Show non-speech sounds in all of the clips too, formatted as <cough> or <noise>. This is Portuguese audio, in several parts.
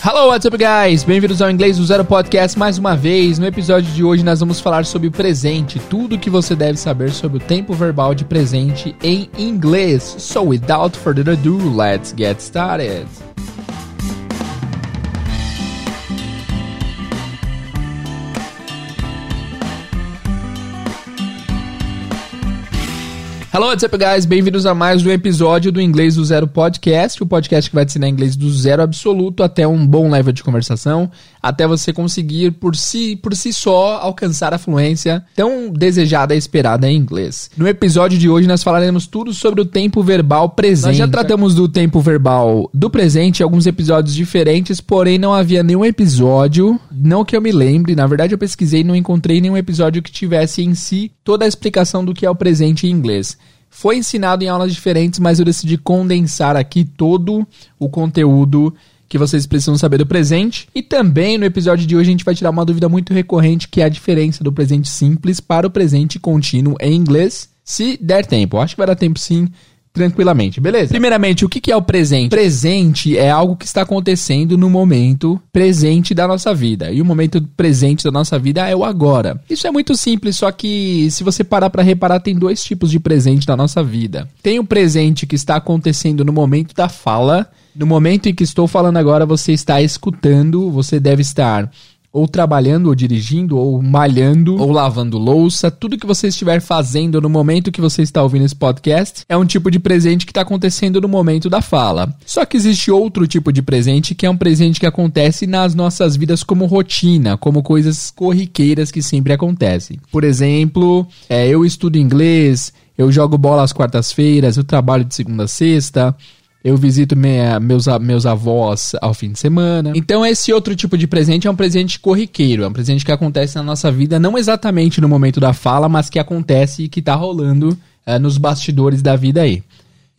Hello, what's up, guys? Bem-vindos ao Inglês do Zero Podcast mais uma vez. No episódio de hoje, nós vamos falar sobre o presente, tudo o que você deve saber sobre o tempo verbal de presente em inglês. So, without further ado, let's get started. Hello, what's up, guys? Bem-vindos a mais um episódio do Inglês do Zero Podcast, o podcast que vai te ensinar inglês do zero absoluto até um bom level de conversação, até você conseguir por si, por si só alcançar a fluência tão desejada e esperada em inglês. No episódio de hoje nós falaremos tudo sobre o tempo verbal presente. Nós já tratamos do tempo verbal do presente em alguns episódios diferentes, porém não havia nenhum episódio, não que eu me lembre, na verdade eu pesquisei e não encontrei nenhum episódio que tivesse em si toda a explicação do que é o presente em inglês. Foi ensinado em aulas diferentes, mas eu decidi condensar aqui todo o conteúdo que vocês precisam saber do presente. E também no episódio de hoje a gente vai tirar uma dúvida muito recorrente, que é a diferença do presente simples para o presente contínuo em inglês, se der tempo. Acho que vai dar tempo sim tranquilamente, beleza? Primeiramente, o que é o presente? Presente é algo que está acontecendo no momento presente da nossa vida. E o momento presente da nossa vida é o agora. Isso é muito simples, só que se você parar para reparar, tem dois tipos de presente da nossa vida. Tem o presente que está acontecendo no momento da fala. No momento em que estou falando agora, você está escutando, você deve estar ou trabalhando, ou dirigindo, ou malhando, ou lavando louça, tudo que você estiver fazendo no momento que você está ouvindo esse podcast é um tipo de presente que está acontecendo no momento da fala. Só que existe outro tipo de presente que é um presente que acontece nas nossas vidas como rotina, como coisas corriqueiras que sempre acontecem. Por exemplo, é, eu estudo inglês, eu jogo bola às quartas-feiras, eu trabalho de segunda a sexta, eu visito minha, meus, meus avós ao fim de semana. Então, esse outro tipo de presente é um presente corriqueiro, é um presente que acontece na nossa vida, não exatamente no momento da fala, mas que acontece e que está rolando é, nos bastidores da vida aí.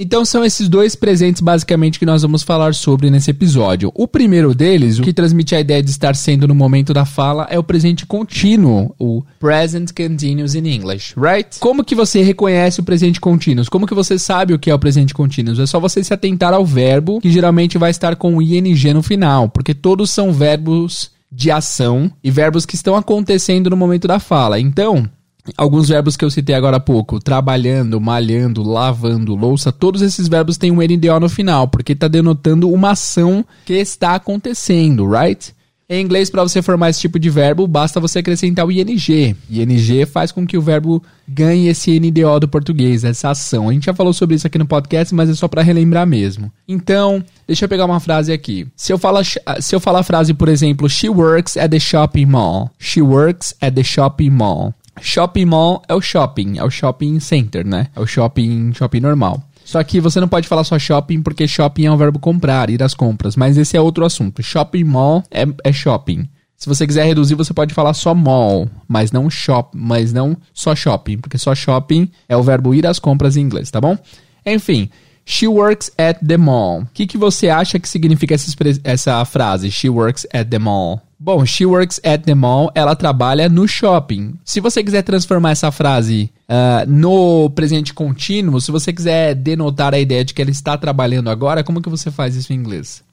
Então são esses dois presentes basicamente que nós vamos falar sobre nesse episódio. O primeiro deles, o que transmite a ideia de estar sendo no momento da fala, é o presente contínuo, o present continuous in English, right? Como que você reconhece o presente contínuo? Como que você sabe o que é o presente contínuo? É só você se atentar ao verbo, que geralmente vai estar com o ing no final, porque todos são verbos de ação e verbos que estão acontecendo no momento da fala. Então, Alguns verbos que eu citei agora há pouco, trabalhando, malhando, lavando, louça, todos esses verbos têm um NDO no final, porque está denotando uma ação que está acontecendo, right? Em inglês, para você formar esse tipo de verbo, basta você acrescentar o ing. ing faz com que o verbo ganhe esse NDO do português, essa ação. A gente já falou sobre isso aqui no podcast, mas é só para relembrar mesmo. Então, deixa eu pegar uma frase aqui. Se eu, falar, se eu falar a frase, por exemplo, She works at the shopping mall. She works at the shopping mall. Shopping mall é o shopping, é o shopping center, né? É o shopping, shopping normal. Só que você não pode falar só shopping porque shopping é um verbo comprar, ir às compras. Mas esse é outro assunto. Shopping mall é, é shopping. Se você quiser reduzir, você pode falar só mall, mas não shop, mas não só shopping, porque só shopping é o verbo ir às compras em inglês, tá bom? Enfim, she works at the mall. O que, que você acha que significa essa, essa frase? She works at the mall. Bom, she works at the mall, ela trabalha no shopping. Se você quiser transformar essa frase uh, no presente contínuo, se você quiser denotar a ideia de que ela está trabalhando agora, como que você faz isso em inglês?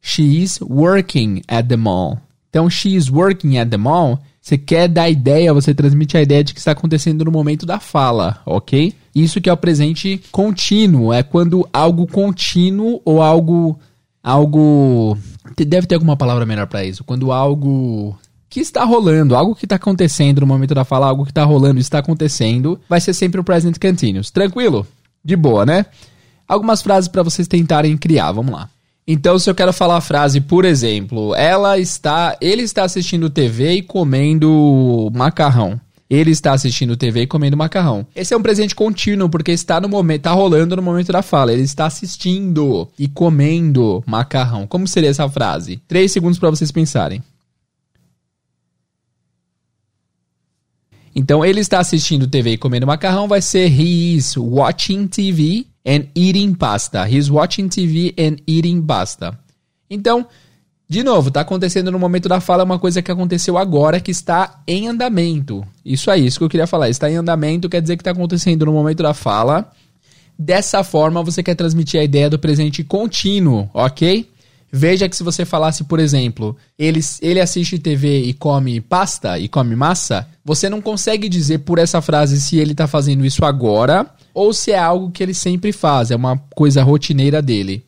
She is working at the mall. Então, she is working at the mall, você quer dar ideia, você transmite a ideia de que está acontecendo no momento da fala, ok? Isso que é o presente contínuo, é quando algo contínuo ou algo algo Deve ter alguma palavra melhor para isso. Quando algo que está rolando, algo que está acontecendo no momento da fala, algo que está rolando, está acontecendo, vai ser sempre o present continuous. Tranquilo? De boa, né? Algumas frases para vocês tentarem criar, vamos lá. Então, se eu quero falar a frase, por exemplo, ela está, ele está assistindo TV e comendo macarrão ele está assistindo TV e comendo macarrão. Esse é um presente contínuo porque está no momento, está rolando no momento da fala. Ele está assistindo e comendo macarrão. Como seria essa frase? Três segundos para vocês pensarem. Então, ele está assistindo TV e comendo macarrão vai ser he is watching TV and eating pasta. He is watching TV and eating pasta. Então, de novo, está acontecendo no momento da fala uma coisa que aconteceu agora que está em andamento. Isso é isso que eu queria falar. Está em andamento quer dizer que está acontecendo no momento da fala. Dessa forma, você quer transmitir a ideia do presente contínuo, ok? Veja que se você falasse, por exemplo, ele, ele assiste TV e come pasta e come massa, você não consegue dizer por essa frase se ele tá fazendo isso agora ou se é algo que ele sempre faz, é uma coisa rotineira dele,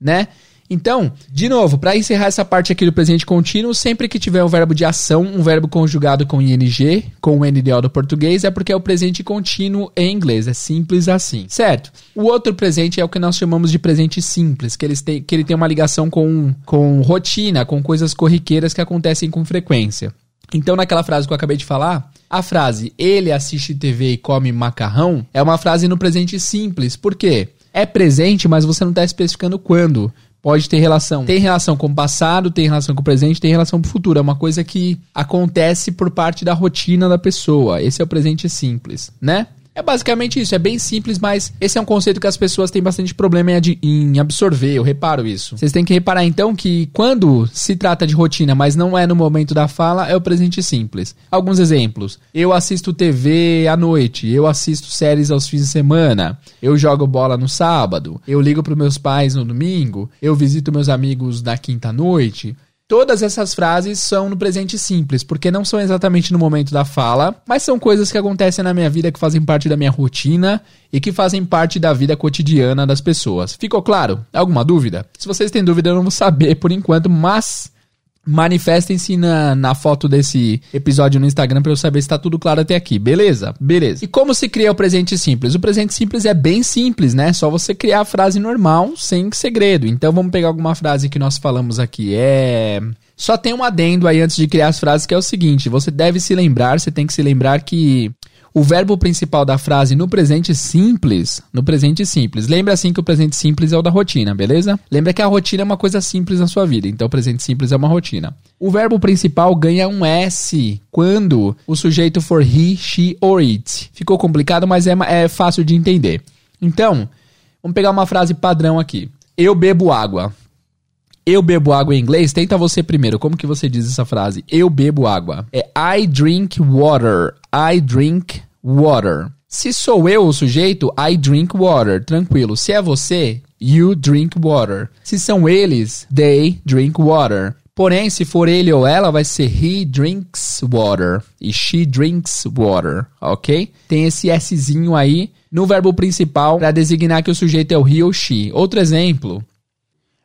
né? Então, de novo, para encerrar essa parte aqui do presente contínuo, sempre que tiver um verbo de ação, um verbo conjugado com ing, com o NDO do português, é porque é o presente contínuo em inglês. É simples assim, certo? O outro presente é o que nós chamamos de presente simples, que, eles têm, que ele tem uma ligação com, com rotina, com coisas corriqueiras que acontecem com frequência. Então, naquela frase que eu acabei de falar, a frase ele assiste TV e come macarrão é uma frase no presente simples. Por quê? É presente, mas você não está especificando quando pode ter relação. Tem relação com o passado, tem relação com o presente, tem relação com o futuro. É uma coisa que acontece por parte da rotina da pessoa. Esse é o presente simples, né? É basicamente isso, é bem simples, mas esse é um conceito que as pessoas têm bastante problema em absorver, eu reparo isso. Vocês têm que reparar então que quando se trata de rotina, mas não é no momento da fala, é o presente simples. Alguns exemplos. Eu assisto TV à noite, eu assisto séries aos fins de semana, eu jogo bola no sábado, eu ligo para meus pais no domingo, eu visito meus amigos na quinta noite. Todas essas frases são no presente simples, porque não são exatamente no momento da fala, mas são coisas que acontecem na minha vida que fazem parte da minha rotina e que fazem parte da vida cotidiana das pessoas. Ficou claro? Alguma dúvida? Se vocês têm dúvida, eu não vou saber por enquanto, mas manifestem-se na, na foto desse episódio no Instagram para eu saber se tá tudo claro até aqui. Beleza? Beleza. E como se cria o presente simples? O presente simples é bem simples, né? Só você criar a frase normal, sem segredo. Então vamos pegar alguma frase que nós falamos aqui. É. Só tem um adendo aí antes de criar as frases que é o seguinte: você deve se lembrar, você tem que se lembrar que o verbo principal da frase no presente simples, no presente simples. Lembra assim que o presente simples é o da rotina, beleza? Lembra que a rotina é uma coisa simples na sua vida, então o presente simples é uma rotina. O verbo principal ganha um S quando o sujeito for he, she or it. Ficou complicado, mas é, é fácil de entender. Então, vamos pegar uma frase padrão aqui. Eu bebo água. Eu bebo água em inglês? Tenta você primeiro. Como que você diz essa frase? Eu bebo água. É I drink water. I drink water. Se sou eu o sujeito, I drink water. Tranquilo. Se é você, you drink water. Se são eles, they drink water. Porém, se for ele ou ela, vai ser he drinks water e she drinks water, ok? Tem esse Szinho aí no verbo principal para designar que o sujeito é o he ou she. Outro exemplo,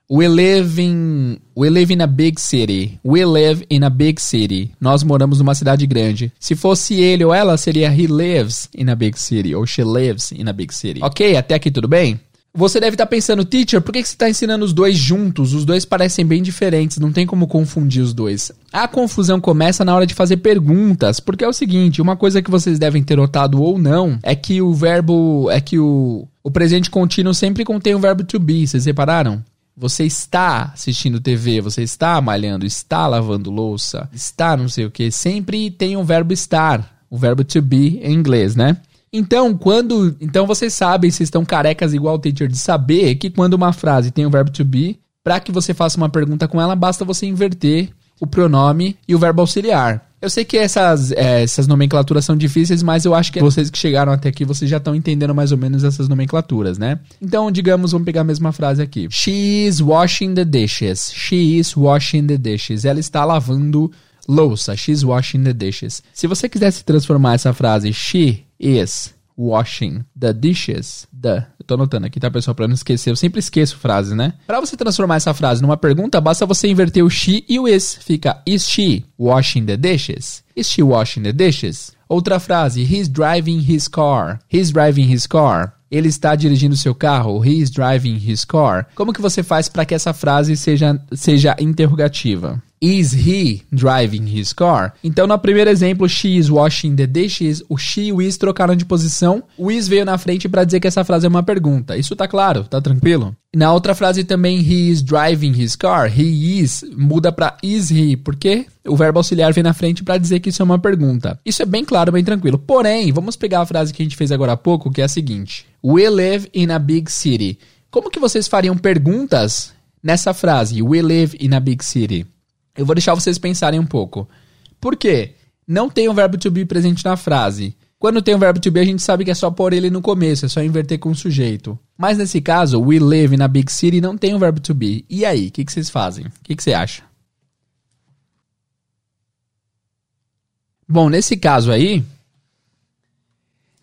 We live in we live in a big city. We live in a big city. Nós moramos numa cidade grande. Se fosse ele ou ela, seria he lives in a big city ou she lives in a big city. OK? Até aqui tudo bem? Você deve estar pensando, teacher, por que você está ensinando os dois juntos? Os dois parecem bem diferentes, não tem como confundir os dois. A confusão começa na hora de fazer perguntas, porque é o seguinte, uma coisa que vocês devem ter notado ou não é que o verbo, é que o, o presente contínuo sempre contém o verbo to be, vocês repararam? Você está assistindo TV, você está malhando, está lavando louça, está não sei o que. Sempre tem um verbo estar, o verbo to be em inglês, né? Então, quando. Então vocês sabem, vocês estão carecas igual o teacher de saber que quando uma frase tem o verbo to be, para que você faça uma pergunta com ela, basta você inverter o pronome e o verbo auxiliar. Eu sei que essas, é, essas nomenclaturas são difíceis, mas eu acho que vocês que chegaram até aqui, vocês já estão entendendo mais ou menos essas nomenclaturas, né? Então, digamos, vamos pegar a mesma frase aqui. She is washing the dishes. She is washing the dishes. Ela está lavando louça. She's washing the dishes. Se você quisesse transformar essa frase she is washing the dishes. The. Eu tô anotando aqui, tá, pessoal? Pra não esquecer. Eu sempre esqueço frase, né? Pra você transformar essa frase numa pergunta, basta você inverter o she e o is. Fica Is she washing the dishes? Is she washing the dishes? Outra frase. He's driving his car. He's driving his car. Ele está dirigindo seu carro. He is driving his car. Como que você faz para que essa frase seja, seja interrogativa? Is he driving his car? Então, no primeiro exemplo, she is washing the dishes, o she e o is trocaram de posição. O is veio na frente para dizer que essa frase é uma pergunta. Isso tá claro? Tá tranquilo? Na outra frase também, he is driving his car. He is muda para is he, porque o verbo auxiliar vem na frente para dizer que isso é uma pergunta. Isso é bem claro, bem tranquilo. Porém, vamos pegar a frase que a gente fez agora há pouco, que é a seguinte: We live in a big city. Como que vocês fariam perguntas nessa frase? We live in a big city. Eu vou deixar vocês pensarem um pouco. Por quê? Não tem o verbo to be presente na frase. Quando tem o verbo to be, a gente sabe que é só pôr ele no começo, é só inverter com o sujeito. Mas nesse caso, we live na big city não tem o verbo to be. E aí, o que, que vocês fazem? O que, que você acha? Bom, nesse caso aí,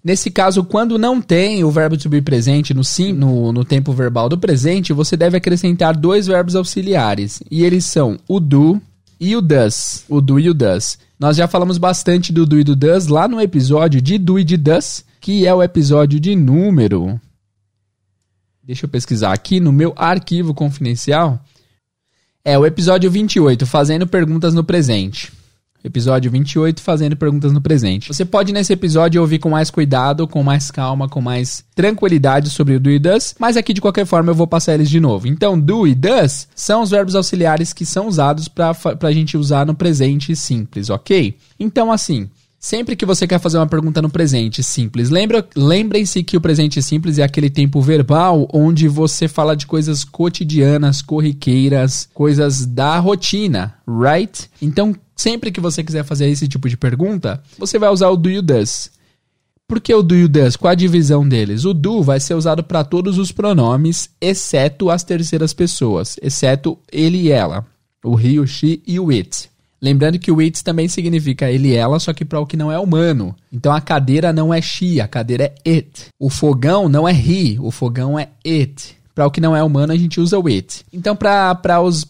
Nesse caso, quando não tem o verbo to be presente no, sim, no, no tempo verbal do presente, você deve acrescentar dois verbos auxiliares. E eles são o do e o does. O do e o does. Nós já falamos bastante do do e do does lá no episódio de do e de does, que é o episódio de número. Deixa eu pesquisar aqui no meu arquivo confidencial. É o episódio 28, fazendo perguntas no presente. Episódio 28, fazendo perguntas no presente. Você pode nesse episódio ouvir com mais cuidado, com mais calma, com mais tranquilidade sobre o do e does, mas aqui de qualquer forma eu vou passar eles de novo. Então, do e does são os verbos auxiliares que são usados para a gente usar no presente simples, ok? Então, assim, Sempre que você quer fazer uma pergunta no presente simples, lembrem-se que o presente simples é aquele tempo verbal onde você fala de coisas cotidianas, corriqueiras, coisas da rotina, right? Então, sempre que você quiser fazer esse tipo de pergunta, você vai usar o do you does. Por que o do you does? Qual a divisão deles? O do vai ser usado para todos os pronomes, exceto as terceiras pessoas, exceto ele e ela, o he, o she e o it. Lembrando que o it também significa ele e ela, só que para o que não é humano. Então a cadeira não é she, a cadeira é it. O fogão não é he, o fogão é it. Para o que não é humano, a gente usa o it. Então, para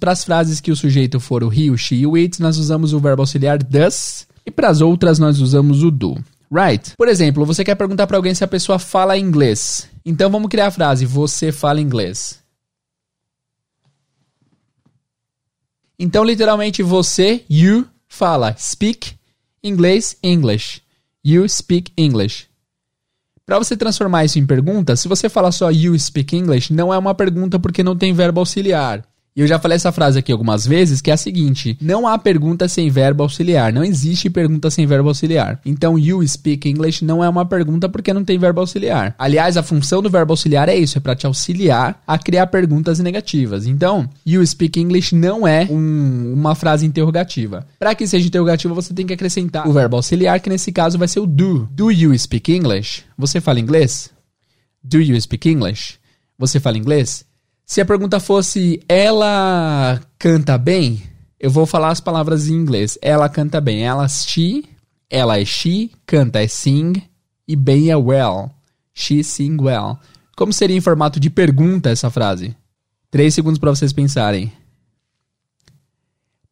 as frases que o sujeito for o he, o she e o it, nós usamos o verbo auxiliar does. E para as outras, nós usamos o do. Right? Por exemplo, você quer perguntar para alguém se a pessoa fala inglês. Então, vamos criar a frase: Você fala inglês. Então, literalmente, você, you, fala speak inglês, English. You speak English. Para você transformar isso em pergunta, se você falar só you speak English, não é uma pergunta porque não tem verbo auxiliar. E eu já falei essa frase aqui algumas vezes, que é a seguinte: não há pergunta sem verbo auxiliar. Não existe pergunta sem verbo auxiliar. Então, you speak English não é uma pergunta porque não tem verbo auxiliar. Aliás, a função do verbo auxiliar é isso: é para te auxiliar a criar perguntas negativas. Então, you speak English não é um, uma frase interrogativa. Para que seja interrogativa, você tem que acrescentar o verbo auxiliar, que nesse caso vai ser o do. Do you speak English? Você fala inglês? Do you speak English? Você fala inglês? Se a pergunta fosse ela canta bem, eu vou falar as palavras em inglês. Ela canta bem. Ela she, ela é she, canta é sing e bem é well. She sing well. Como seria em formato de pergunta essa frase? Três segundos para vocês pensarem.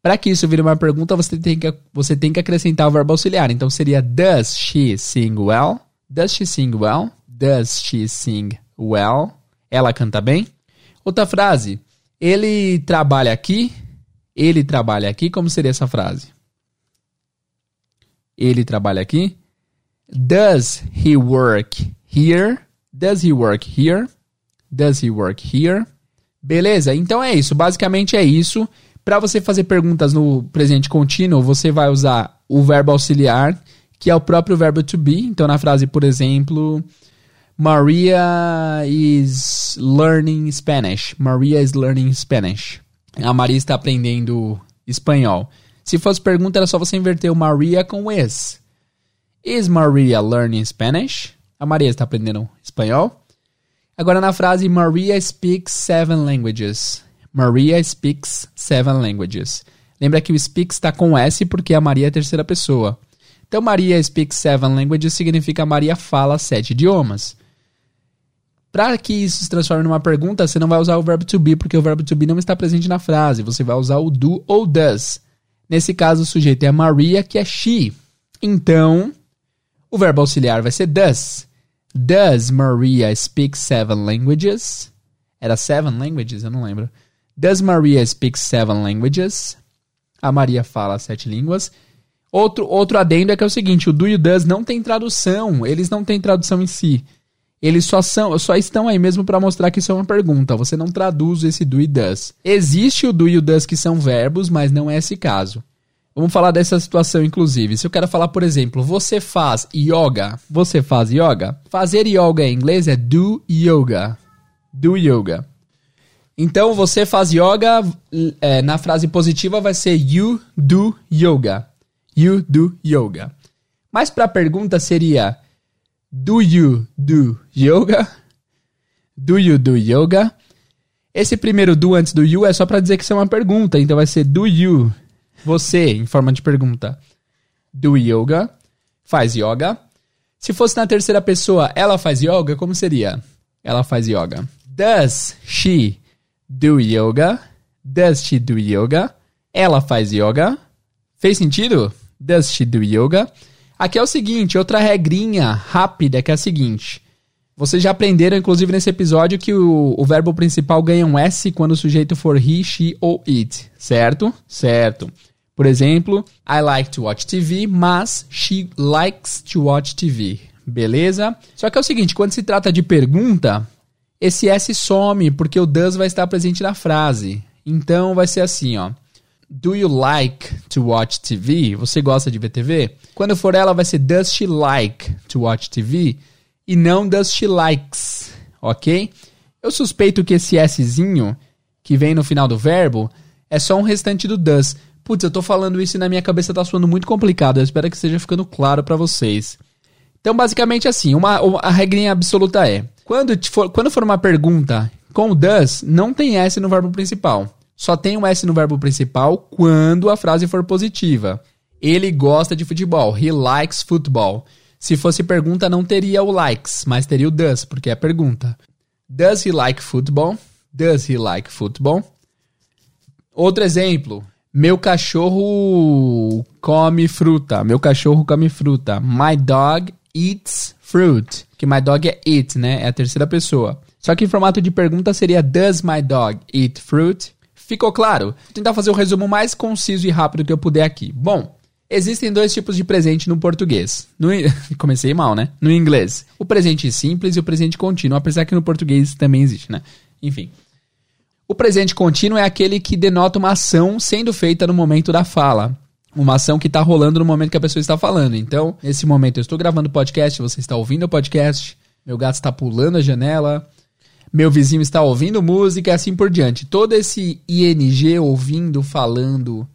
Para que isso vire uma pergunta, você tem, que, você tem que acrescentar o verbo auxiliar. Então seria Does she sing well? Does she sing well? Does she sing well? Ela canta bem? Outra frase. Ele trabalha aqui. Ele trabalha aqui. Como seria essa frase? Ele trabalha aqui. Does he work here? Does he work here? Does he work here? Beleza? Então é isso. Basicamente é isso. Para você fazer perguntas no presente contínuo, você vai usar o verbo auxiliar, que é o próprio verbo to be. Então na frase, por exemplo, Maria is learning Spanish. Maria is learning Spanish. A Maria está aprendendo espanhol. Se fosse pergunta, era só você inverter o Maria com is. Is Maria learning Spanish? A Maria está aprendendo espanhol. Agora na frase Maria speaks seven languages. Maria speaks seven languages. Lembra que o speaks está com S porque a Maria é a terceira pessoa. Então Maria speaks seven languages significa Maria fala sete idiomas. Para que isso se transforme numa pergunta, você não vai usar o verbo to be, porque o verbo to be não está presente na frase. Você vai usar o do ou does. Nesse caso, o sujeito é Maria, que é she. Então, o verbo auxiliar vai ser does. Does Maria speak seven languages? Era seven languages? Eu não lembro. Does Maria speak seven languages? A Maria fala sete línguas. Outro, outro adendo é que é o seguinte: o do e o does não tem tradução. Eles não têm tradução em si. Eles só, são, só estão aí mesmo para mostrar que isso é uma pergunta. Você não traduz esse do e does. Existe o do e o does que são verbos, mas não é esse caso. Vamos falar dessa situação, inclusive. Se eu quero falar, por exemplo, você faz yoga. Você faz yoga? Fazer yoga em inglês é do yoga. Do yoga. Então, você faz yoga, é, na frase positiva vai ser you do yoga. You do yoga. Mas para a pergunta seria Do you do yoga? Do you do yoga? Esse primeiro do antes do you é só para dizer que isso é uma pergunta, então vai ser do you. Você, em forma de pergunta. Do yoga? Faz yoga? Se fosse na terceira pessoa, ela faz yoga, como seria? Ela faz yoga. Does she do yoga? Does she do yoga? Ela faz yoga? Fez sentido? Does she do yoga? Aqui é o seguinte, outra regrinha rápida que é a seguinte. Vocês já aprenderam, inclusive, nesse episódio, que o, o verbo principal ganha um S quando o sujeito for he, she ou it. Certo? Certo. Por exemplo, I like to watch TV, mas she likes to watch TV. Beleza? Só que é o seguinte, quando se trata de pergunta, esse S some porque o does vai estar presente na frase. Então vai ser assim, ó. Do you like to watch TV? Você gosta de ver TV? Quando for ela, vai ser Does she like to watch TV? E não Does she likes, ok? Eu suspeito que esse Szinho, que vem no final do verbo, é só um restante do does. Putz, eu tô falando isso e na minha cabeça tá soando muito complicado. Eu espero que esteja ficando claro para vocês. Então, basicamente assim, uma, uma, a regrinha absoluta é: quando for, quando for uma pergunta com does, não tem S no verbo principal. Só tem um S no verbo principal quando a frase for positiva. Ele gosta de futebol. He likes football. Se fosse pergunta, não teria o likes, mas teria o does, porque é pergunta. Does he like football? Does he like football? Outro exemplo. Meu cachorro come fruta. Meu cachorro come fruta. My dog eats fruit. Que my dog é it, né? É a terceira pessoa. Só que em formato de pergunta seria Does my dog eat fruit? Ficou claro? Vou tentar fazer o resumo mais conciso e rápido que eu puder aqui. Bom, existem dois tipos de presente no português. No... <laughs> Comecei mal, né? No inglês. O presente simples e o presente contínuo, apesar que no português também existe, né? Enfim. O presente contínuo é aquele que denota uma ação sendo feita no momento da fala. Uma ação que está rolando no momento que a pessoa está falando. Então, nesse momento eu estou gravando o podcast, você está ouvindo o podcast, meu gato está pulando a janela, meu vizinho está ouvindo música e assim por diante. Todo esse ing ouvindo, falando,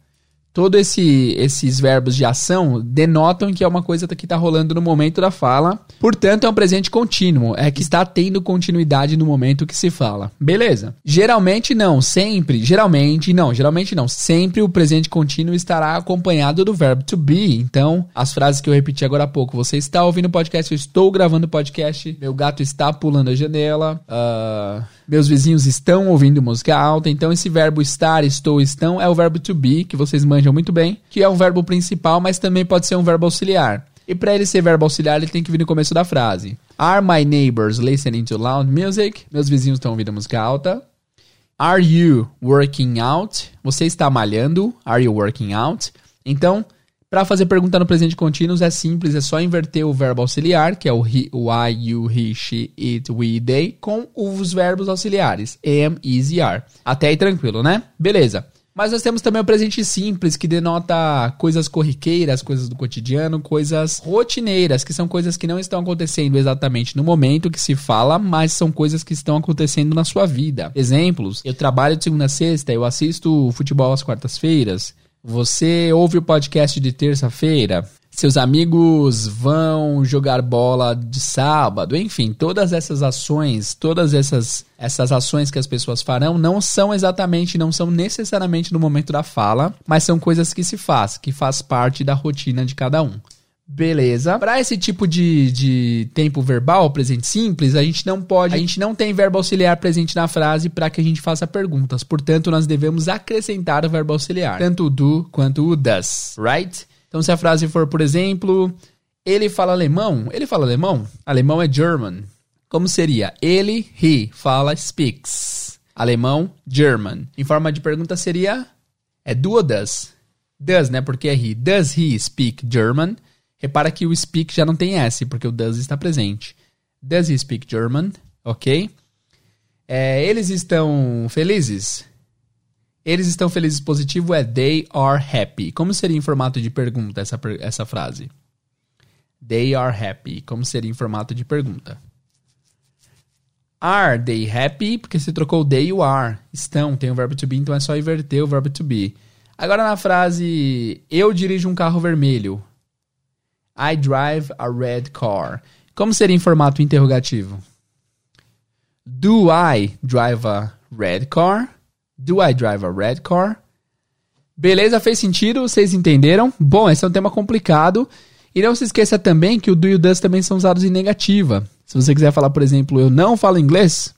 todos esse, esses verbos de ação denotam que é uma coisa que está rolando no momento da fala. Portanto, é um presente contínuo, é que está tendo continuidade no momento que se fala. Beleza? Geralmente não, sempre, geralmente não, geralmente não, sempre o presente contínuo estará acompanhado do verbo to be. Então, as frases que eu repeti agora há pouco, você está ouvindo o podcast, eu estou gravando o podcast, meu gato está pulando a janela, uh, meus vizinhos estão ouvindo música alta. Então, esse verbo estar, estou, estão é o verbo to be, que vocês manjam muito bem, que é um verbo principal, mas também pode ser um verbo auxiliar. E para ele ser verbo auxiliar, ele tem que vir no começo da frase. Are my neighbors listening to loud music? Meus vizinhos estão ouvindo música alta. Are you working out? Você está malhando? Are you working out? Então, para fazer pergunta no presente contínuo é simples, é só inverter o verbo auxiliar, que é o, he, o I, you, he, she, it, we, they, com os verbos auxiliares, am, is e are. Até aí tranquilo, né? Beleza. Mas nós temos também o presente simples, que denota coisas corriqueiras, coisas do cotidiano, coisas rotineiras, que são coisas que não estão acontecendo exatamente no momento que se fala, mas são coisas que estão acontecendo na sua vida. Exemplos: eu trabalho de segunda a sexta, eu assisto futebol às quartas-feiras, você ouve o podcast de terça-feira? Seus amigos vão jogar bola de sábado, enfim, todas essas ações, todas essas essas ações que as pessoas farão não são exatamente, não são necessariamente no momento da fala, mas são coisas que se faz, que faz parte da rotina de cada um. Beleza. Para esse tipo de, de tempo verbal, presente simples, a gente não pode, a gente não tem verbo auxiliar presente na frase para que a gente faça perguntas. Portanto, nós devemos acrescentar o verbo auxiliar, tanto o do quanto o does, right? Então, se a frase for, por exemplo, ele fala alemão, ele fala alemão? Alemão é German. Como seria? Ele, he, fala, speaks. Alemão, German. Em forma de pergunta seria é do ou does? Does, né? Porque é he. Does he speak German? Repara que o speak já não tem S, porque o does está presente. Does he speak German? Ok. É, eles estão felizes? Eles estão felizes positivo é they are happy. Como seria em formato de pergunta essa, essa frase? They are happy. Como seria em formato de pergunta? Are they happy? Porque se trocou they you are. Estão, tem o verbo to be, então é só inverter o verbo to be. Agora na frase eu dirijo um carro vermelho. I drive a red car. Como seria em formato interrogativo? Do I drive a red car? Do I drive a red car? Beleza, fez sentido? Vocês entenderam? Bom, esse é um tema complicado. E não se esqueça também que o do e o does também são usados em negativa. Se você quiser falar, por exemplo, eu não falo inglês,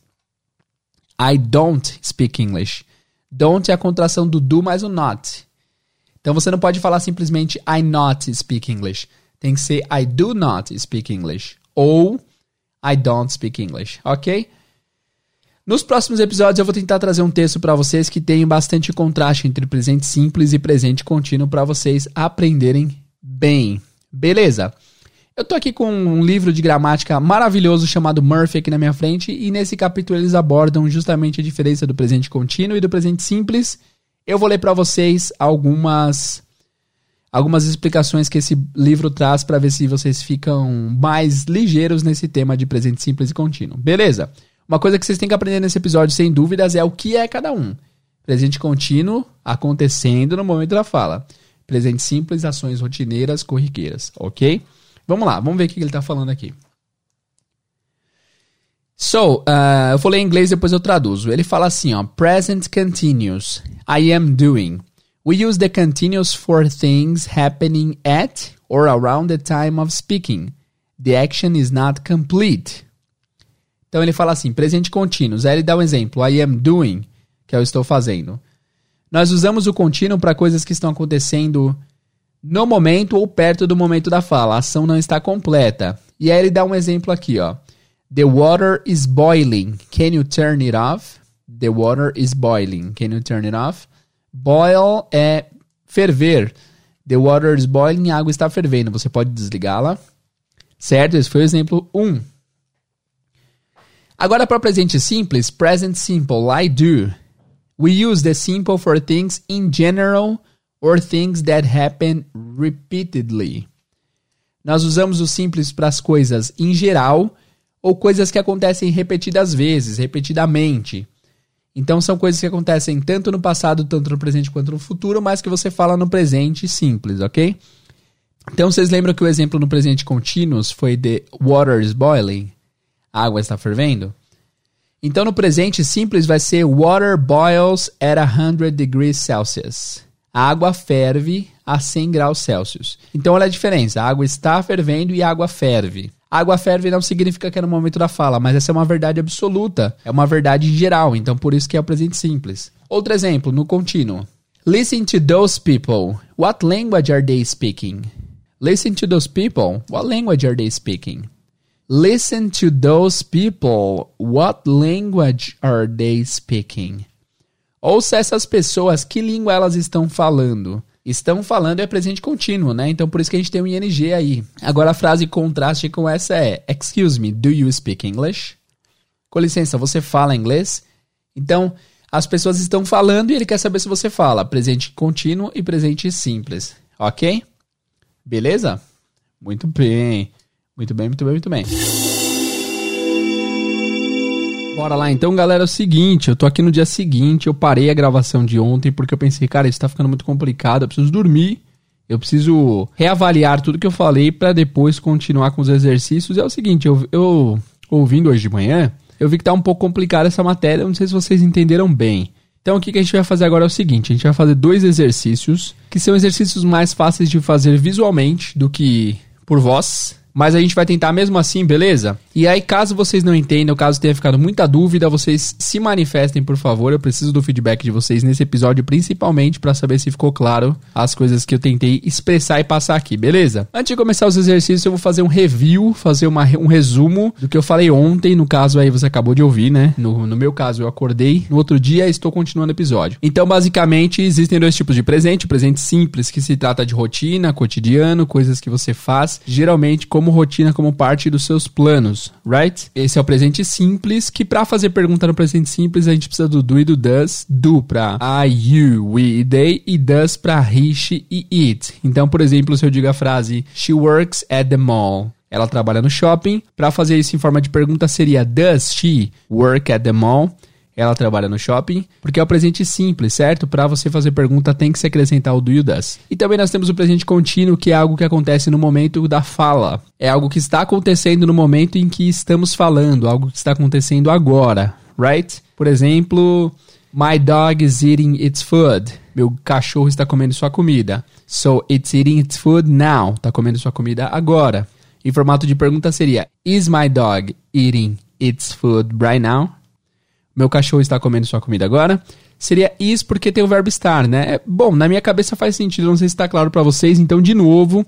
I don't speak English. Don't é a contração do do mais o not. Então você não pode falar simplesmente I not speak English. Tem que ser I do not speak English. Ou I don't speak English, ok? Nos próximos episódios eu vou tentar trazer um texto para vocês que tem bastante contraste entre presente simples e presente contínuo para vocês aprenderem bem. Beleza? Eu tô aqui com um livro de gramática maravilhoso chamado Murphy aqui na minha frente e nesse capítulo eles abordam justamente a diferença do presente contínuo e do presente simples. Eu vou ler para vocês algumas algumas explicações que esse livro traz para ver se vocês ficam mais ligeiros nesse tema de presente simples e contínuo. Beleza? Uma coisa que vocês têm que aprender nesse episódio, sem dúvidas, é o que é cada um. Presente contínuo acontecendo no momento da fala. Presente simples, ações rotineiras, corriqueiras, ok? Vamos lá, vamos ver o que ele está falando aqui. So, uh, eu falei em inglês, depois eu traduzo. Ele fala assim, ó, present continuous. I am doing. We use the continuous for things happening at or around the time of speaking. The action is not complete. Então ele fala assim, presente contínuo. Aí ele dá um exemplo, I am doing, que eu estou fazendo. Nós usamos o contínuo para coisas que estão acontecendo no momento ou perto do momento da fala. A ação não está completa. E aí ele dá um exemplo aqui, ó. The water is boiling. Can you turn it off? The water is boiling. Can you turn it off? Boil é ferver. The water is boiling. A água está fervendo. Você pode desligá-la. Certo? Esse foi o exemplo 1. Um. Agora para o presente simples, present simple, I do. We use the simple for things in general or things that happen repeatedly. Nós usamos o simples para as coisas em geral ou coisas que acontecem repetidas vezes, repetidamente. Então são coisas que acontecem tanto no passado, tanto no presente quanto no futuro, mas que você fala no presente simples, ok? Então vocês lembram que o exemplo no presente contínuo foi the water is boiling? A água está fervendo? Então no presente simples vai ser water boils at 100 degrees Celsius. A água ferve a 100 graus Celsius. Então olha a diferença. A água está fervendo e a água ferve. Água ferve não significa que é no momento da fala, mas essa é uma verdade absoluta. É uma verdade geral, então por isso que é o presente simples. Outro exemplo, no contínuo. Listen to those people. What language are they speaking? Listen to those people. What language are they speaking? Listen to those people. What language are they speaking? Ouça essas pessoas, que língua elas estão falando? Estão falando é presente contínuo, né? Então por isso que a gente tem um ing aí. Agora a frase contraste com essa é: Excuse me, do you speak English? Com licença, você fala inglês? Então, as pessoas estão falando e ele quer saber se você fala presente contínuo e presente simples, ok? Beleza? Muito bem. Muito bem, muito bem, muito bem. Bora lá então, galera. É o seguinte, eu tô aqui no dia seguinte, eu parei a gravação de ontem porque eu pensei, cara, isso tá ficando muito complicado, eu preciso dormir. Eu preciso reavaliar tudo que eu falei para depois continuar com os exercícios. É o seguinte, eu, eu ouvindo hoje de manhã, eu vi que tá um pouco complicada essa matéria, não sei se vocês entenderam bem. Então o que, que a gente vai fazer agora é o seguinte, a gente vai fazer dois exercícios, que são exercícios mais fáceis de fazer visualmente do que por voz, mas a gente vai tentar mesmo assim, beleza? E aí, caso vocês não entendam, caso tenha ficado muita dúvida, vocês se manifestem, por favor. Eu preciso do feedback de vocês nesse episódio, principalmente para saber se ficou claro as coisas que eu tentei expressar e passar aqui, beleza? Antes de começar os exercícios, eu vou fazer um review, fazer uma, um resumo do que eu falei ontem. No caso aí, você acabou de ouvir, né? No, no meu caso, eu acordei. No outro dia, estou continuando o episódio. Então, basicamente, existem dois tipos de presente: o presente simples, que se trata de rotina, cotidiano, coisas que você faz, geralmente como rotina, como parte dos seus planos right? Esse é o presente simples, que para fazer pergunta no presente simples a gente precisa do do e do does. Do para I, you, we e they e does para he, she e it. Então, por exemplo, se eu digo a frase She works at the mall. Ela trabalha no shopping. Para fazer isso em forma de pergunta seria Does she work at the mall? Ela trabalha no shopping, porque é o presente simples, certo? Para você fazer pergunta tem que se acrescentar o do you does. E também nós temos o presente contínuo, que é algo que acontece no momento da fala. É algo que está acontecendo no momento em que estamos falando, algo que está acontecendo agora, right? Por exemplo, my dog is eating its food. Meu cachorro está comendo sua comida. So it's eating its food now. Está comendo sua comida agora. Em formato de pergunta seria: Is my dog eating its food right now? Meu cachorro está comendo sua comida agora? Seria is porque tem o verbo estar, né? É, bom, na minha cabeça faz sentido, não sei se está claro para vocês, então de novo,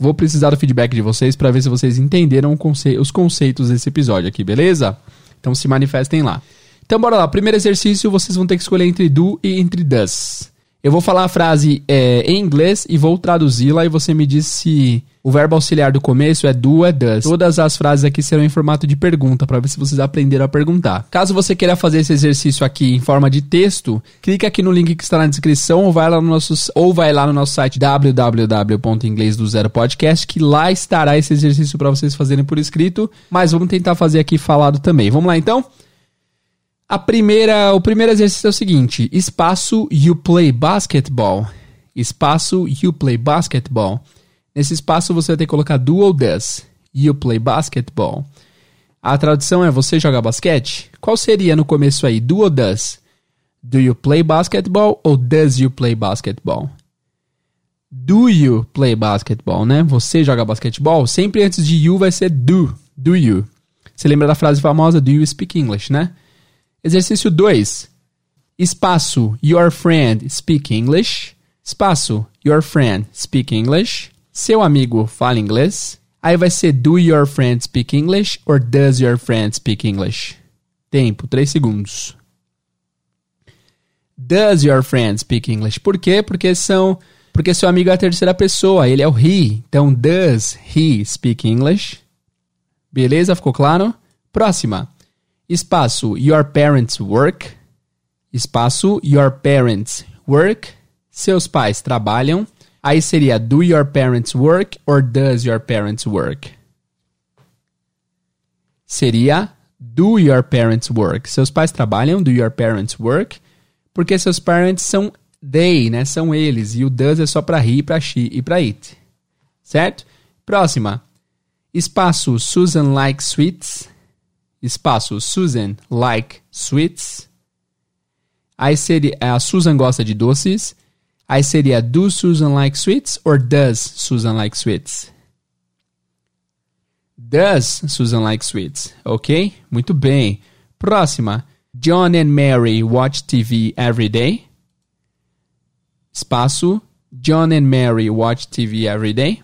vou precisar do feedback de vocês para ver se vocês entenderam os conceitos desse episódio aqui, beleza? Então se manifestem lá. Então bora lá, primeiro exercício, vocês vão ter que escolher entre do e entre does. Eu vou falar a frase é, em inglês e vou traduzi-la e você me diz se o verbo auxiliar do começo é do ou é does. Todas as frases aqui serão em formato de pergunta para ver se vocês aprenderam a perguntar. Caso você queira fazer esse exercício aqui em forma de texto, clique aqui no link que está na descrição ou vai lá no nosso, ou vai lá no nosso site www.inglesdozero.podcast que lá estará esse exercício para vocês fazerem por escrito, mas vamos tentar fazer aqui falado também. Vamos lá então? A primeira, o primeiro exercício é o seguinte: espaço you play basketball. Espaço you play basketball. Nesse espaço você vai ter que colocar do ou does. You play basketball. A tradução é você joga basquete? Qual seria no começo aí? Do ou does? Do you play basketball ou does you play basketball? Do you play basketball, né? Você joga basquetebol? Sempre antes de you vai ser do. Do you. Você lembra da frase famosa Do you speak English, né? Exercício 2. Espaço Your friend speak English. Espaço Your friend speak English. Seu amigo fala inglês. Aí vai ser Do your friend speak English or Does your friend speak English? Tempo, 3 segundos. Does your friend speak English? Por quê? Porque são porque seu amigo é a terceira pessoa, ele é o he. Então, does he speak English? Beleza? Ficou claro? Próxima espaço your parents work, espaço your parents work, seus pais trabalham. Aí seria do your parents work or does your parents work? Seria do your parents work. Seus pais trabalham, do your parents work, porque seus parents são they, né? São eles. E o does é só para he, para she e para it. Certo? Próxima. Espaço Susan likes sweets espaço Susan like sweets. Aí seria a Susan gosta de doces. Aí seria do Susan like sweets or does Susan like sweets? Does Susan like sweets? Ok? Muito bem. Próxima. John and Mary watch TV every day. Espaço. John and Mary watch TV every day.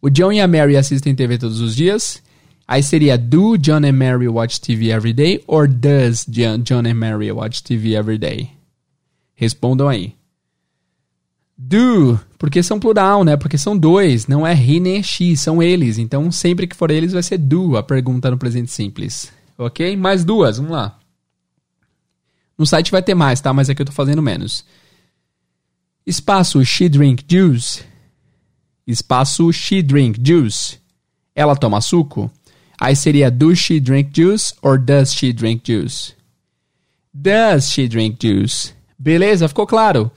O John e a Mary assistem TV todos os dias. Aí seria do John and Mary watch TV every day or does John and Mary watch TV every day? Respondam aí. Do, porque são plural, né? Porque são dois, não é he nem she, são eles. Então, sempre que for eles, vai ser do a pergunta no presente simples. Ok? Mais duas, vamos lá. No site vai ter mais, tá? Mas aqui eu tô fazendo menos. Espaço she drink juice. Espaço she drink juice. Ela toma suco? Aí seria does she drink juice or does she drink juice? Does she drink juice? Beleza? Ficou claro?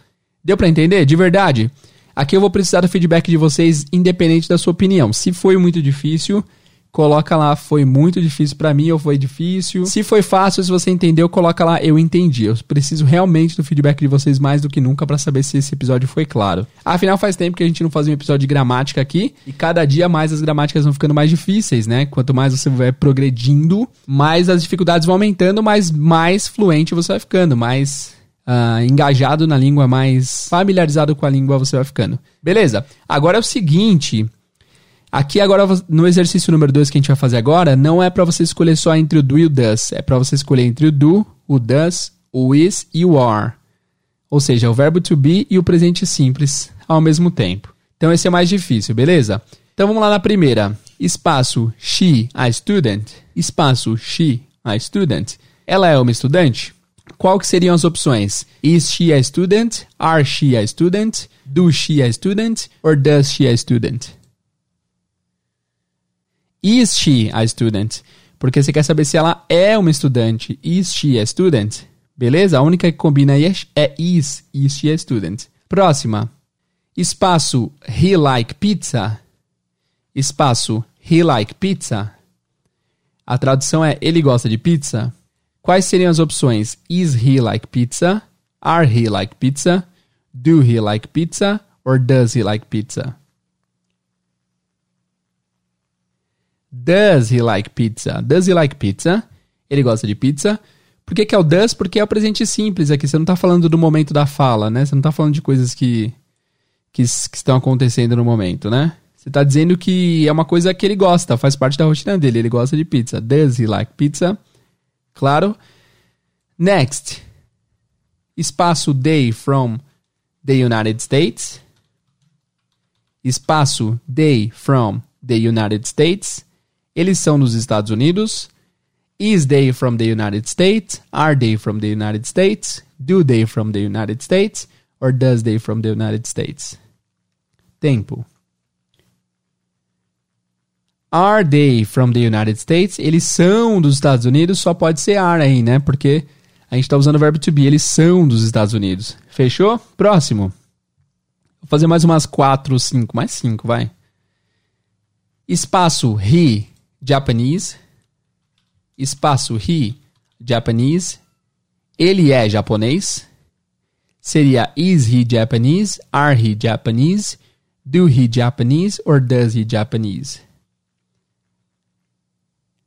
Deu para entender? De verdade? Aqui eu vou precisar do feedback de vocês, independente da sua opinião. Se foi muito difícil, coloca lá, foi muito difícil para mim ou foi difícil. Se foi fácil, se você entendeu, coloca lá, eu entendi. Eu preciso realmente do feedback de vocês mais do que nunca para saber se esse episódio foi claro. Afinal, faz tempo que a gente não fazia um episódio de gramática aqui e cada dia mais as gramáticas vão ficando mais difíceis, né? Quanto mais você vai progredindo, mais as dificuldades vão aumentando, mas mais fluente você vai ficando, mais Uh, engajado na língua, mais familiarizado com a língua você vai ficando. Beleza? Agora é o seguinte: Aqui agora no exercício número 2 que a gente vai fazer agora, não é para você escolher só entre o do e o does, é para você escolher entre o do, o does, o is e o are. Ou seja, o verbo to be e o presente simples ao mesmo tempo. Então esse é mais difícil, beleza? Então vamos lá na primeira. Espaço she, a student. Espaço she, a student. Ela é uma estudante? Qual que seriam as opções? Is she a student? Are she a student? Do she a student? Or does she a student? Is she a student? Porque você quer saber se ela é uma estudante. Is she a student? Beleza? A única que combina aí é is. Is she a student? Próxima. Espaço he like pizza. Espaço he like pizza. A tradução é ele gosta de pizza. Quais seriam as opções? Is he like pizza? Are he like pizza? Do he like pizza? Or does he like pizza? Does he like pizza? Does he like pizza? Ele gosta de pizza. Por que, que é o does? Porque é o presente simples aqui. Você não está falando do momento da fala, né? Você não está falando de coisas que, que, que, estão acontecendo no momento, né? Você está dizendo que é uma coisa que ele gosta, faz parte da rotina dele. Ele gosta de pizza. Does he like pizza? Claro. Next. Espaço they from the United States. Espaço they from the United States. Eles são dos Estados Unidos. Is they from the United States? Are they from the United States? Do they from the United States? Or does they from the United States? Tempo. Are they from the United States? Eles são dos Estados Unidos, só pode ser are aí, né? Porque a gente está usando o verbo to be, eles são dos Estados Unidos. Fechou? Próximo. Vou fazer mais umas quatro, cinco, mais cinco, vai. Espaço he, Japanese. Espaço he, Japanese. Ele é japonês. Seria is he Japanese? Are he Japanese? Do he Japanese or does he Japanese?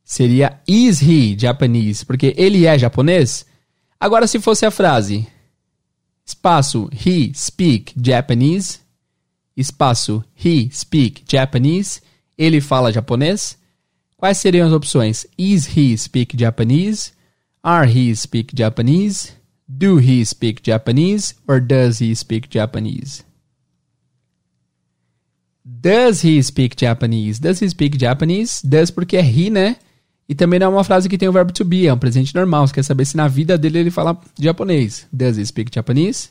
Seria is he Japanese, porque ele é japonês. Agora, se fosse a frase espaço he speak Japanese, espaço he speak Japanese, ele fala japonês, quais seriam as opções? Is he speak Japanese? Are he speak Japanese? Do he speak Japanese? Or does he speak Japanese? Does he speak Japanese? Does he speak Japanese? Does porque é he, né? E também não é uma frase que tem o verbo to be, é um presente normal. Você quer saber se na vida dele ele fala japonês. Does he speak Japanese?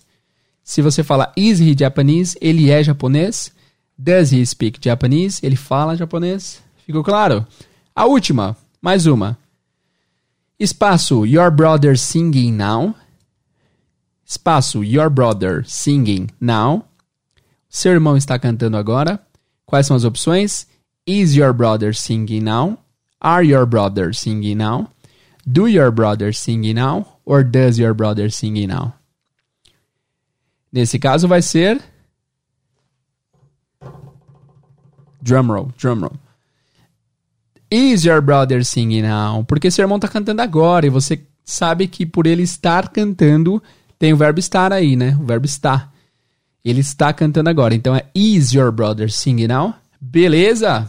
Se você fala is he Japanese, ele é japonês. Does he speak Japanese? Ele fala japonês. Ficou claro? A última, mais uma. Espaço Your brother singing now. Espaço Your brother singing now. Seu irmão está cantando agora. Quais são as opções? Is your brother singing now? Are your brothers singing now? Do your brothers singing now? Or does your brother singing now? Nesse caso vai ser drumroll, drumroll. Is your brother singing now? Porque seu irmão está cantando agora e você sabe que por ele estar cantando tem o verbo estar aí, né? O verbo estar. Ele está cantando agora. Então é Is your brother singing now? Beleza?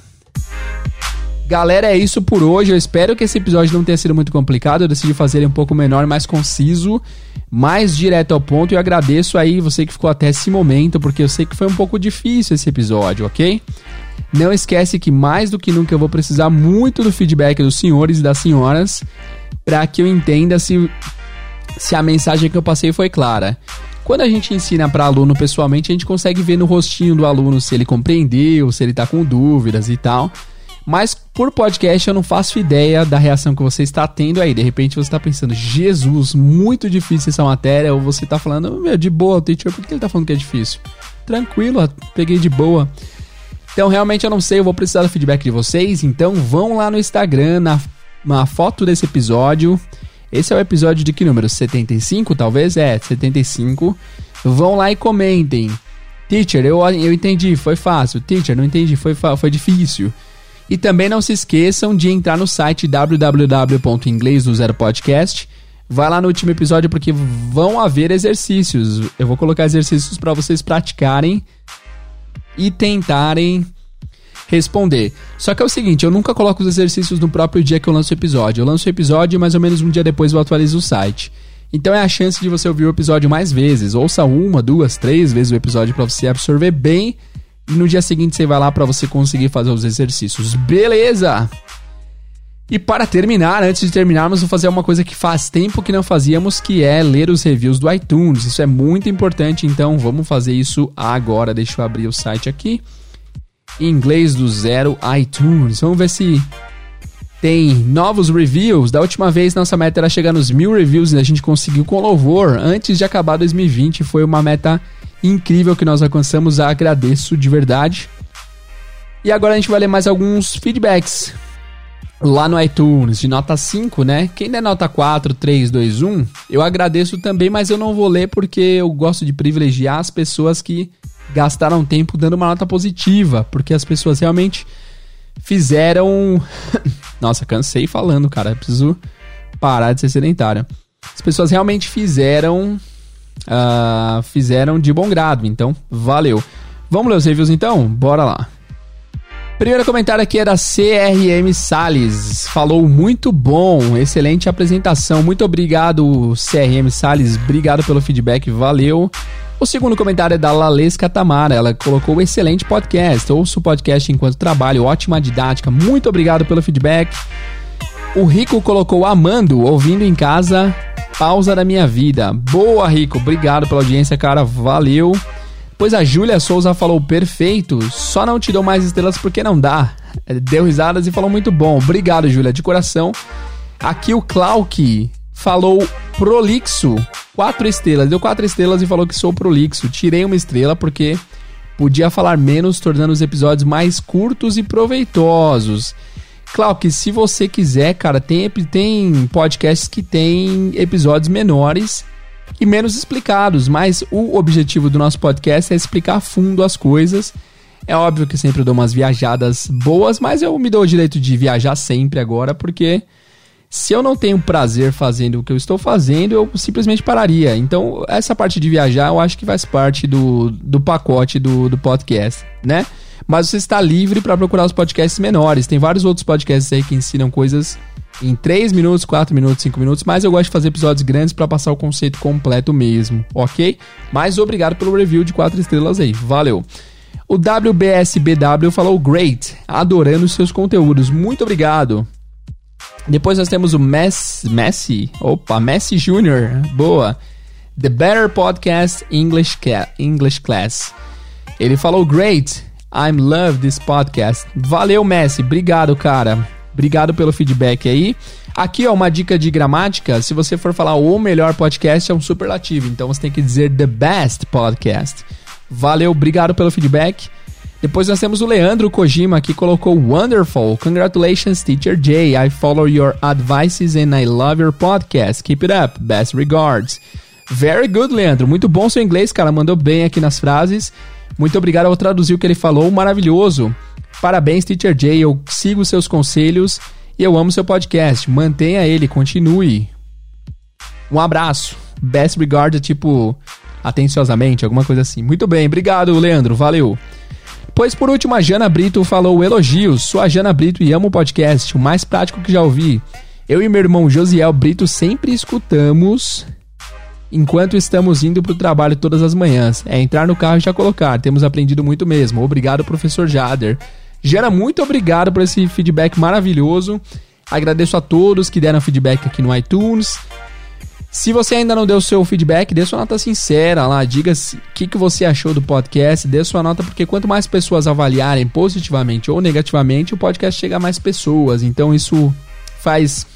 Galera, é isso por hoje. Eu espero que esse episódio não tenha sido muito complicado. Eu decidi fazer ele um pouco menor, mais conciso, mais direto ao ponto. E eu agradeço aí você que ficou até esse momento, porque eu sei que foi um pouco difícil esse episódio, ok? Não esquece que mais do que nunca eu vou precisar muito do feedback dos senhores e das senhoras para que eu entenda se, se a mensagem que eu passei foi clara. Quando a gente ensina para aluno pessoalmente, a gente consegue ver no rostinho do aluno se ele compreendeu, se ele está com dúvidas e tal. Mas por podcast eu não faço ideia da reação que você está tendo aí. De repente você está pensando, Jesus, muito difícil essa matéria. Ou você está falando, meu, de boa, teacher, por que ele está falando que é difícil? Tranquilo, peguei de boa. Então realmente eu não sei, eu vou precisar do feedback de vocês. Então vão lá no Instagram, na, na foto desse episódio. Esse é o episódio de que número? 75, talvez? É, 75. Vão lá e comentem. Teacher, eu, eu entendi, foi fácil. Teacher, não entendi, foi, foi difícil. E também não se esqueçam de entrar no site www.inglês Vai lá no último episódio porque vão haver exercícios. Eu vou colocar exercícios para vocês praticarem e tentarem responder. Só que é o seguinte, eu nunca coloco os exercícios no próprio dia que eu lanço o episódio. Eu lanço o episódio e mais ou menos um dia depois eu atualizo o site. Então é a chance de você ouvir o episódio mais vezes. Ouça uma, duas, três vezes o episódio para você absorver bem e no dia seguinte você vai lá para você conseguir fazer os exercícios. Beleza? E para terminar, antes de terminarmos, vou fazer uma coisa que faz tempo que não fazíamos, que é ler os reviews do iTunes. Isso é muito importante, então vamos fazer isso agora. Deixa eu abrir o site aqui. Inglês do zero iTunes. Vamos ver se tem novos reviews. Da última vez, nossa meta era chegar nos mil reviews e a gente conseguiu com louvor antes de acabar 2020. Foi uma meta incrível que nós alcançamos. Agradeço de verdade. E agora a gente vai ler mais alguns feedbacks lá no iTunes, de nota 5, né? Quem der nota 4, 3, 2, 1, eu agradeço também, mas eu não vou ler porque eu gosto de privilegiar as pessoas que gastaram tempo dando uma nota positiva, porque as pessoas realmente fizeram. <laughs> Nossa, cansei falando, cara. Eu preciso parar de ser sedentário. As pessoas realmente fizeram. Uh, fizeram de bom grado, então valeu. Vamos ler os reviews então? Bora lá. Primeiro comentário aqui é da CRM Sales. Falou muito bom, excelente apresentação. Muito obrigado, CRM Sales. Obrigado pelo feedback, valeu. O segundo comentário é da Lalesca Tamara. Ela colocou excelente podcast. Ouço o podcast enquanto trabalho, ótima didática. Muito obrigado pelo feedback. O Rico colocou amando, ouvindo em casa, pausa da minha vida. Boa, Rico. Obrigado pela audiência, cara. Valeu. Pois a Júlia Souza falou perfeito, só não te dou mais estrelas porque não dá. Deu risadas e falou muito bom. Obrigado, Júlia, de coração. Aqui o Clark falou prolixo, quatro estrelas. Deu quatro estrelas e falou que sou prolixo. Tirei uma estrela porque podia falar menos, tornando os episódios mais curtos e proveitosos. Claro se você quiser, cara, tem, tem podcasts que tem episódios menores e menos explicados, mas o objetivo do nosso podcast é explicar a fundo as coisas. É óbvio que sempre dou umas viajadas boas, mas eu me dou o direito de viajar sempre agora, porque se eu não tenho prazer fazendo o que eu estou fazendo, eu simplesmente pararia. Então, essa parte de viajar eu acho que faz parte do, do pacote do, do podcast, né? Mas você está livre para procurar os podcasts menores. Tem vários outros podcasts aí que ensinam coisas em 3 minutos, 4 minutos, 5 minutos, mas eu gosto de fazer episódios grandes para passar o conceito completo mesmo, ok? Mas obrigado pelo review de 4 estrelas aí, valeu! O WBSBW falou great, adorando seus conteúdos, muito obrigado! Depois nós temos o Messi, Messi, opa, Messi Jr., boa. The Better Podcast English, English Class. Ele falou, great, I'm love this podcast. Valeu, Messi, obrigado, cara. Obrigado pelo feedback aí. Aqui, ó, uma dica de gramática. Se você for falar o melhor podcast, é um superlativo. Então você tem que dizer the best podcast. Valeu, obrigado pelo feedback. Depois nós temos o Leandro Kojima que colocou Wonderful. Congratulations, Teacher Jay. I follow your advices and I love your podcast. Keep it up. Best regards. Very good, Leandro. Muito bom seu inglês, cara. Mandou bem aqui nas frases. Muito obrigado ao traduzir o que ele falou. Maravilhoso. Parabéns, Teacher Jay. Eu sigo seus conselhos e eu amo seu podcast. Mantenha ele, continue. Um abraço. Best regards, tipo, atenciosamente, alguma coisa assim. Muito bem, obrigado, Leandro. Valeu. Pois por último, a Jana Brito falou elogios. Sou a Jana Brito e amo o podcast, o mais prático que já ouvi. Eu e meu irmão Josiel Brito sempre escutamos enquanto estamos indo para o trabalho todas as manhãs. É entrar no carro e já colocar. Temos aprendido muito mesmo. Obrigado, professor Jader. Jana, muito obrigado por esse feedback maravilhoso. Agradeço a todos que deram feedback aqui no iTunes. Se você ainda não deu seu feedback, dê sua nota sincera lá, diga o que, que você achou do podcast, dê sua nota, porque quanto mais pessoas avaliarem positivamente ou negativamente, o podcast chega a mais pessoas. Então isso faz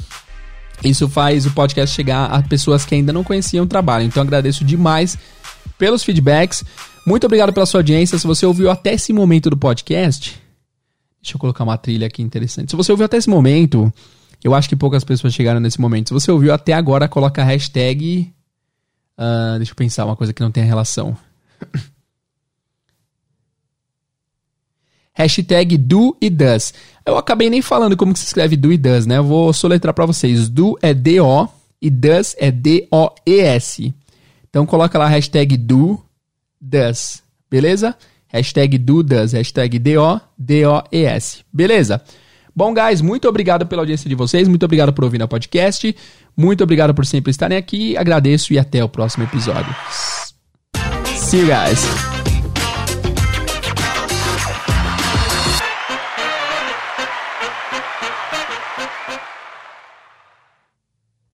isso faz o podcast chegar a pessoas que ainda não conheciam o trabalho. Então agradeço demais pelos feedbacks. Muito obrigado pela sua audiência. Se você ouviu até esse momento do podcast, deixa eu colocar uma trilha aqui interessante. Se você ouviu até esse momento, eu acho que poucas pessoas chegaram nesse momento. Se você ouviu até agora, coloca a hashtag. Uh, deixa eu pensar uma coisa que não tem relação. <laughs> hashtag do e does. Eu acabei nem falando como que se escreve do e does, né? Eu vou soletrar para vocês. Do é D-O e does é D-O-E-S. Então coloca lá hashtag do, does. Beleza? Hashtag do, does. Hashtag D-O, D-O-E-S. Beleza? Bom, guys, muito obrigado pela audiência de vocês, muito obrigado por ouvir o podcast, muito obrigado por sempre estarem aqui, agradeço e até o próximo episódio. See you guys!